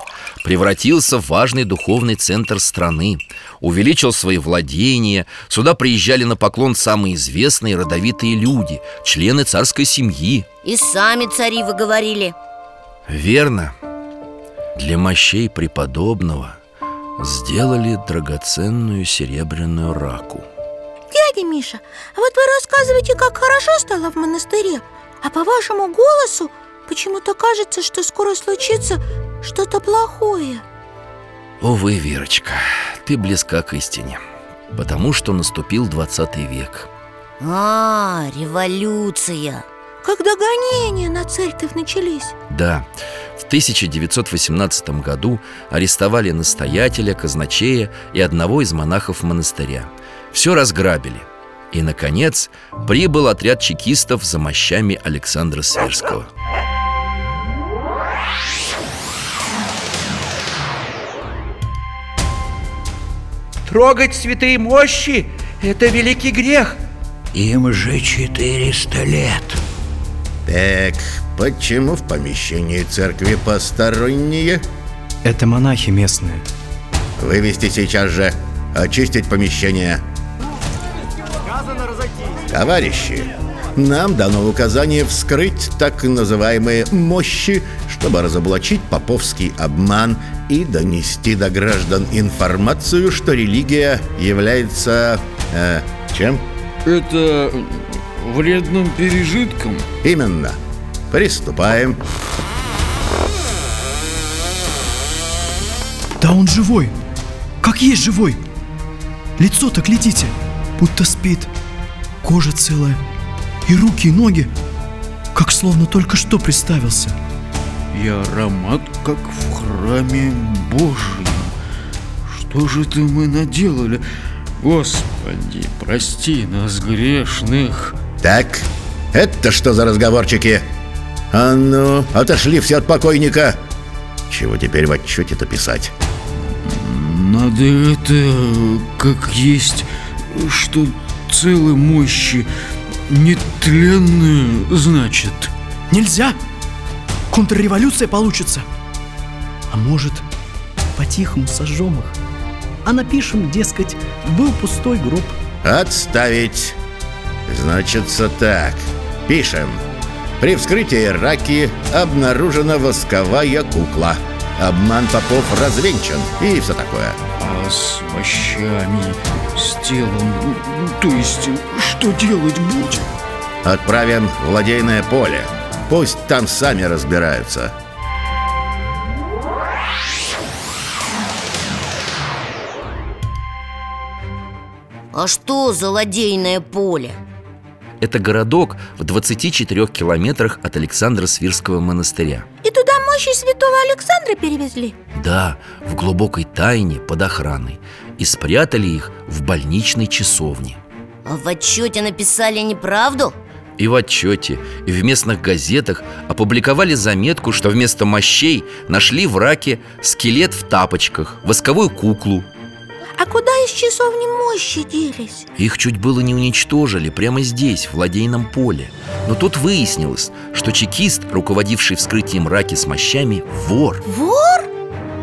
Превратился в важный духовный центр страны Увеличил свои владения. Сюда приезжали на поклон самые известные родовитые люди Члены царской семьи. И сами цари вы говорили Верно Для мощей преподобного сделали драгоценную серебряную раку. Дядя Миша, а вот вы рассказываете, как хорошо стало в монастыре. А по вашему голосу почему-то кажется, что скоро случится что-то плохое. Увы, Верочка, ты близка к истине Потому что наступил 20 век. А, революция! Когда гонения на церковь начались. Да, в 1918 году арестовали настоятеля, казначея и одного из монахов монастыря. Все разграбили. И, наконец, прибыл отряд чекистов за мощами Александра Сверского. Трогать святые мощи – это великий грех. Им же 400 лет. Так, почему в помещении церкви посторонние? Это монахи местные Вывести сейчас же, очистить помещение Товарищи, нам дано указание вскрыть так называемые «мощи», чтобы разоблачить поповский обман и донести до граждан информацию, что религия является... Э, чем? Это вредным пережитком Именно. Приступаем. Да он живой! Как есть живой! Лицо-то глядите, будто спит Кожа целая И руки, и ноги Как словно только что представился И аромат, как в храме Божьем Что же это мы наделали? Господи, прости нас, грешных Так, это что за разговорчики? А ну, отошли все от покойника. Чего теперь в отчете-то писать? Надо это как есть, что целые мощи нетленные, значит. Нельзя! Контрреволюция получится! А может, по-тихому сожжем их А напишем, дескать, был пустой гроб. Отставить! Значится так. Пишем При вскрытии раки обнаружена восковая кукла Обман попов развенчан и все такое А с мощами, с телом, то есть что делать будем? Отправим в ладейное поле Пусть там сами разбираются А что за ладейное поле? Это городок в 24 километрах от Александра Свирского монастыря И туда мощи святого Александра перевезли? Да, в глубокой тайне под охраной И спрятали их в больничной часовне А в отчете написали неправду? И в отчете, и в местных газетах опубликовали заметку, что вместо мощей нашли в раке скелет в тапочках, восковую куклу А куда из часовни мощи делись? Их чуть было не уничтожили прямо здесь, в ладейном поле Но тут выяснилось, что чекист, руководивший вскрытием раки с мощами, вор Вор?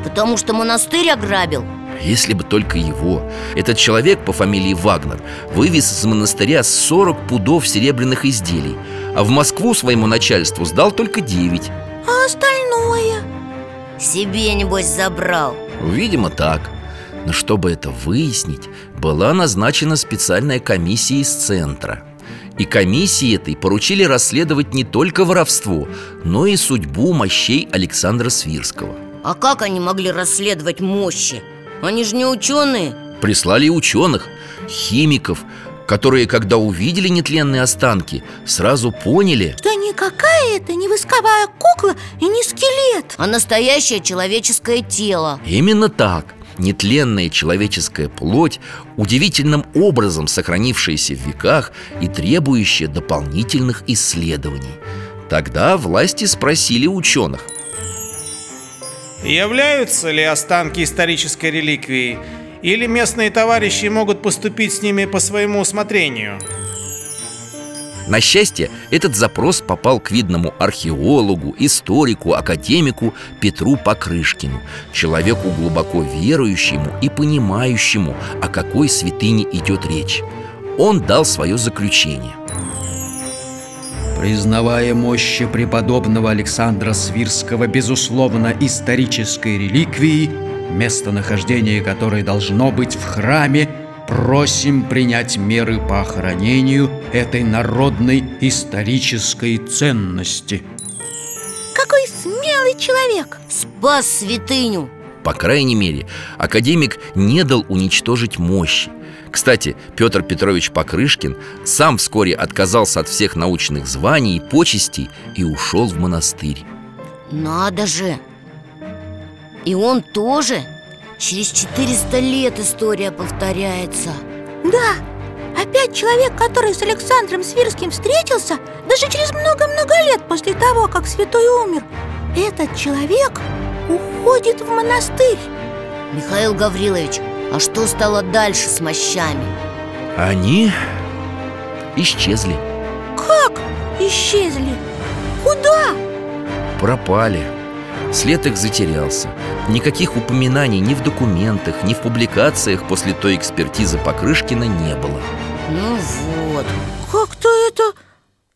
Потому что монастырь ограбил? Если бы только его Этот человек по фамилии Вагнер Вывез из монастыря 40 пудов серебряных изделий А в Москву своему начальству сдал только 9 А остальное? Себе, небось, забрал Видимо, так Но чтобы это выяснить Была назначена специальная комиссия из центра. И комиссии этой поручили расследовать не только воровство, но и судьбу мощей Александра Свирского. А как они могли расследовать мощи? Они же не ученые. Прислали ученых, химиков, которые, когда увидели нетленные останки, сразу поняли. Что никакая это не восковая кукла и не скелет. А настоящее человеческое тело. Именно так Нетленная человеческая плоть, удивительным образом сохранившаяся в веках и требующая дополнительных исследований Тогда власти спросили ученых Являются ли останки исторической реликвией Или местные товарищи могут поступить с ними по своему усмотрению? На счастье, этот запрос попал к видному археологу, историку, академику Петру Покрышкину Человеку глубоко верующему и понимающему, о какой святыне идет речь. Он дал свое заключение. Признавая мощи преподобного Александра Свирского безусловно исторической реликвией Местонахождение которой должно быть в храме Просим принять меры по охранению этой народной исторической ценности. Какой смелый человек! Спас святыню! По крайней мере, академик не дал уничтожить мощи Кстати, Петр Петрович Покрышкин сам вскоре отказался от всех научных званий и почестей и ушел в монастырь Надо же! И он тоже? Через 400 лет история повторяется Да, опять человек, который с Александром Свирским встретился Даже через много-много лет после того, как святой умер Этот человек уходит в монастырь Михаил Гаврилович, а что стало дальше с мощами? Они исчезли Как исчезли? Куда? Пропали След их затерялся. Никаких упоминаний ни в документах, ни в публикациях после той экспертизы Покрышкина не было. Ну вот. Как-то это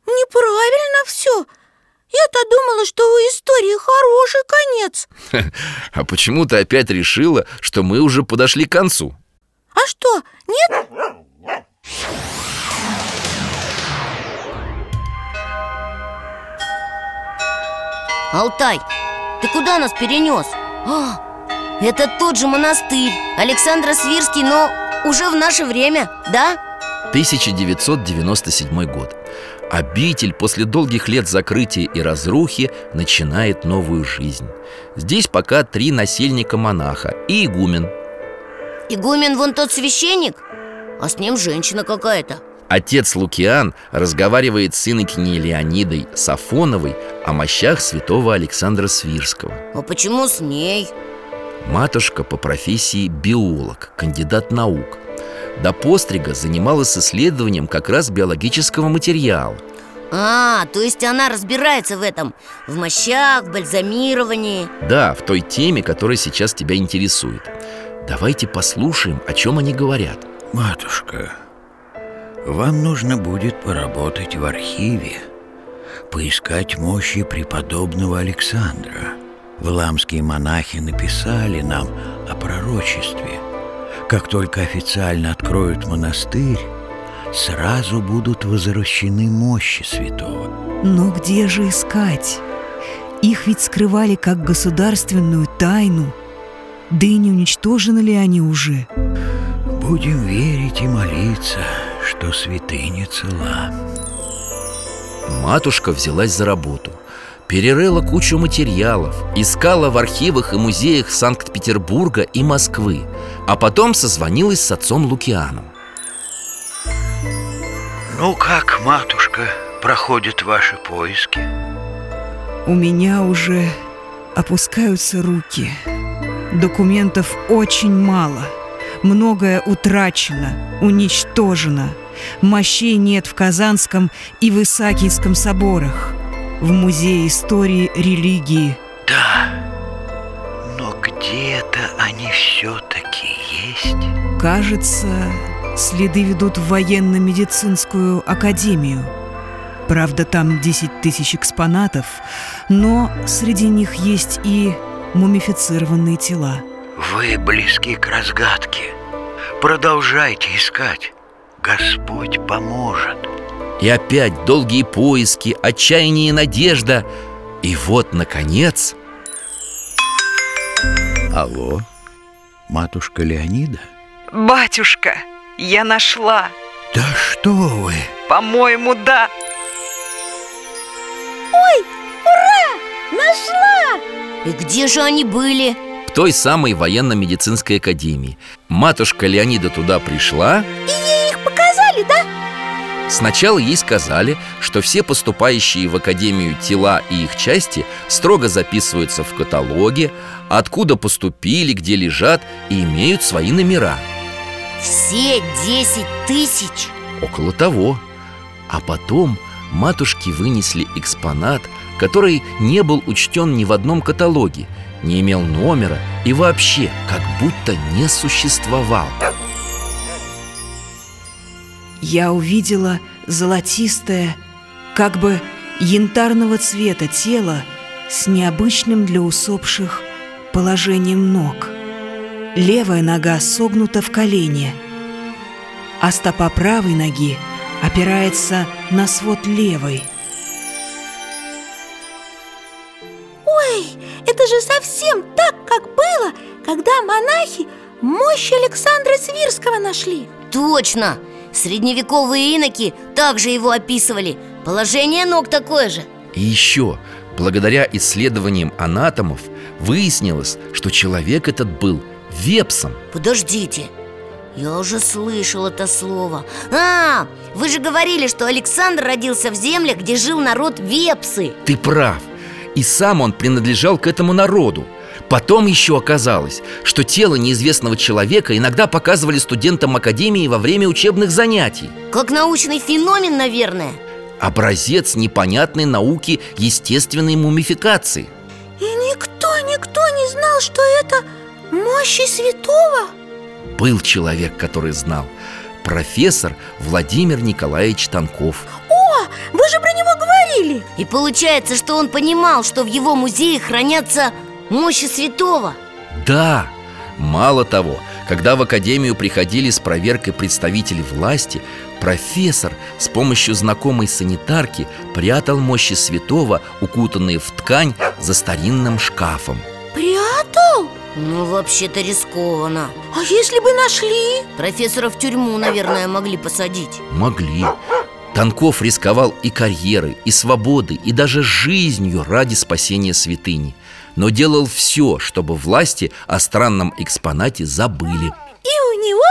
неправильно все Я-то думала, что у истории хороший конец. А почему ты опять решила, что мы уже подошли к концу? А что, нет? Алтай, ты куда нас перенес? А, это тот же монастырь Александра Свирский, но уже в наше время, да? 1997 год Обитель после долгих лет закрытия и разрухи начинает новую жизнь Здесь пока три насельника-монаха и игумен Игумен вон тот священник? А с ним женщина какая-то Отец Лукиан разговаривает с инокиней Леонидой Сафоновой о мощах святого Александра Свирского. А почему с ней? Матушка по профессии биолог, кандидат наук. До пострига занималась исследованием как раз биологического материала. А, то есть она разбирается в этом В мощах, бальзамировании. Да, в той теме, которая сейчас тебя интересует. Давайте послушаем, о чем они говорят. Матушка, вам нужно будет поработать в архиве Поискать мощи преподобного Александра. Вламские монахи написали нам о пророчестве. Как только официально откроют монастырь Сразу будут возвращены мощи святого. Но где же искать? Их ведь скрывали как государственную тайну. Да и не уничтожены ли они уже? Будем верить и молиться, что святыня цела. Матушка взялась за работу Перерыла кучу материалов Искала в архивах и музеях Санкт-Петербурга и Москвы А потом созвонилась с отцом Лукианом. Ну как, матушка, проходят ваши поиски? У меня уже опускаются руки. Документов очень мало Многое утрачено, уничтожено. Мощей нет в Казанском и в Исаакиевском соборах. В Музее истории религии. Да, но где-то они все-таки есть. Кажется, следы ведут в военно-медицинскую академию. Правда, там 10 тысяч экспонатов Но среди них есть и мумифицированные тела Вы близки к разгадке Продолжайте искать Господь поможет И опять долгие поиски, отчаяние и надежда И вот, наконец Алло, матушка Леонида? Батюшка, я нашла Да что вы? По-моему, да Ой, ура! Нашла! И где же они были? В той самой военно-медицинской академии Матушка Леонида туда пришла И ей их показали, да? Сначала ей сказали, что все поступающие в академию тела и их части строго записываются в каталоге, откуда поступили, где лежат и имеют свои номера Все 10 тысяч? Около того А потом матушки вынесли экспонат, который не был учтен ни в одном каталоге Не имел номера и вообще как будто не существовал Я увидела золотистое, как бы янтарного цвета тело с необычным для усопших положением ног. Левая нога согнута в колене, а стопа правой ноги опирается на свод левой. Ой, это же совсем так, как было, когда монахи мощь Александра Свирского нашли Точно! Средневековые иноки также его описывали Положение ног такое же И еще, благодаря исследованиям анатомов Выяснилось, что человек этот был вепсом Подождите, я уже слышал это слово. А, вы же говорили, что Александр родился в землях, где жил народ вепсы. Ты прав. И сам он принадлежал к этому народу. Потом еще оказалось, что тело неизвестного человека иногда показывали студентам академии во время учебных занятий. Как научный феномен, наверное. Образец непонятной науки естественной мумификации. И никто, никто не знал, что это мощи святого Был человек, который знал. Профессор Владимир Николаевич Танков. О, вы же про него говорили! И получается, что он понимал, что в его музее хранятся мощи святого. Да, мало того, когда в академию приходили с проверкой представители власти Профессор с помощью знакомой санитарки прятал мощи святого, укутанные в ткань за старинным шкафом. Прятал? Ну, вообще-то рискованно. А если бы нашли? Профессора в тюрьму, наверное, могли посадить. Могли. Танков рисковал и карьерой, и свободой, и даже жизнью ради спасения святыни. Но делал все, чтобы власти о странном экспонате забыли. И у него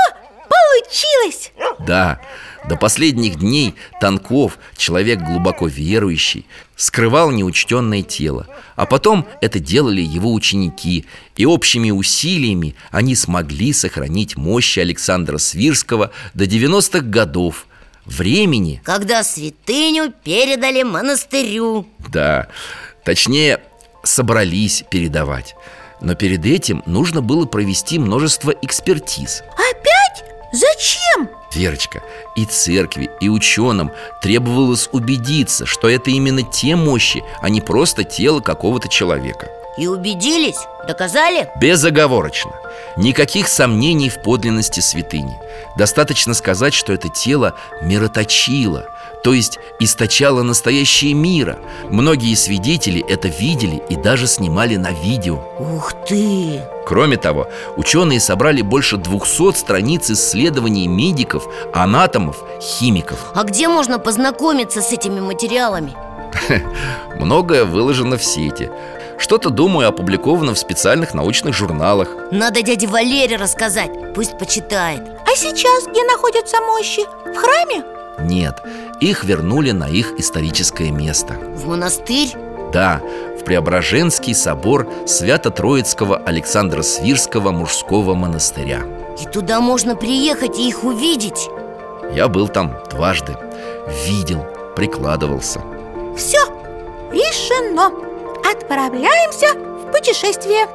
получилось! Да, до последних дней Танков, человек глубоко верующий, скрывал неучтенное тело. А потом это делали его ученики И общими усилиями они смогли сохранить мощи Александра Свирского до 90-х годов Времени. Когда святыню передали монастырю. Да, точнее, собрались передавать. Но перед этим нужно было провести множество экспертиз. Опять? Зачем? Верочка, и церкви, и ученым требовалось убедиться, что это именно те мощи, а не просто тело какого-то человека И убедились? Доказали? Безоговорочно Никаких сомнений в подлинности святыни Достаточно сказать, что это тело мироточило То есть источало настоящее мира Многие свидетели это видели и даже снимали на видео Ух ты! Кроме того, ученые собрали больше 200 страниц исследований медиков, анатомов, химиков А где можно познакомиться с этими материалами? Многое выложено в сети Что-то, думаю, опубликовано в специальных научных журналах Надо дяде Валере рассказать, пусть почитает А сейчас где находятся мощи? В храме? Нет, их вернули на их историческое место. В монастырь? Да, в Преображенский собор Свято-Троицкого Александра Свирского мужского монастыря. И туда можно приехать и их увидеть? Я был там дважды. Видел, прикладывался. Все, решено. Отправляемся в путешествие.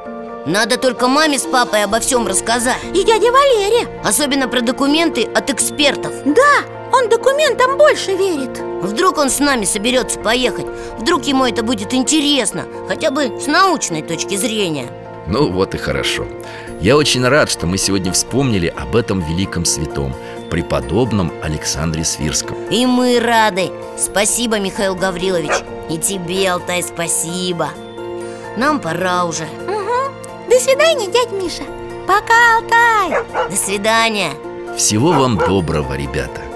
Надо только маме с папой обо всем рассказать. И дяде Валере. Особенно про документы от экспертов. Да, он документам больше верит. Вдруг он с нами соберется поехать? Вдруг ему это будет интересно? Хотя бы с научной точки зрения. Ну вот и хорошо. Я очень рад, что мы сегодня вспомнили об этом великом святом Преподобном Александре Свирском. И мы рады. Спасибо, Михаил Гаврилович. И тебе, Алтай, спасибо. Нам пора уже. Угу. До свидания, дядь Миша. Пока, Алтай. До свидания. Всего вам доброго, ребята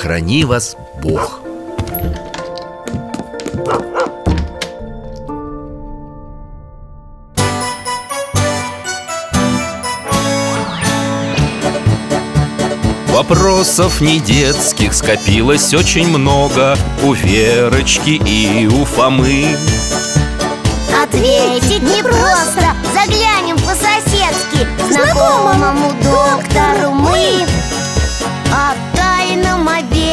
Храни вас Бог. Вопросов не детских скопилось очень много У Верочки и у Фомы. Ответить непросто Заглянем по-соседски Знакомому доктору мы о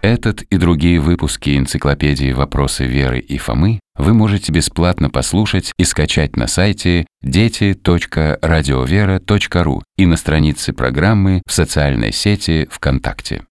Этот и другие выпуски энциклопедии «Вопросы Веры и Фомы» вы можете бесплатно послушать и скачать на сайте дети.радиовера.ру и на странице программы в социальной сети ВКонтакте.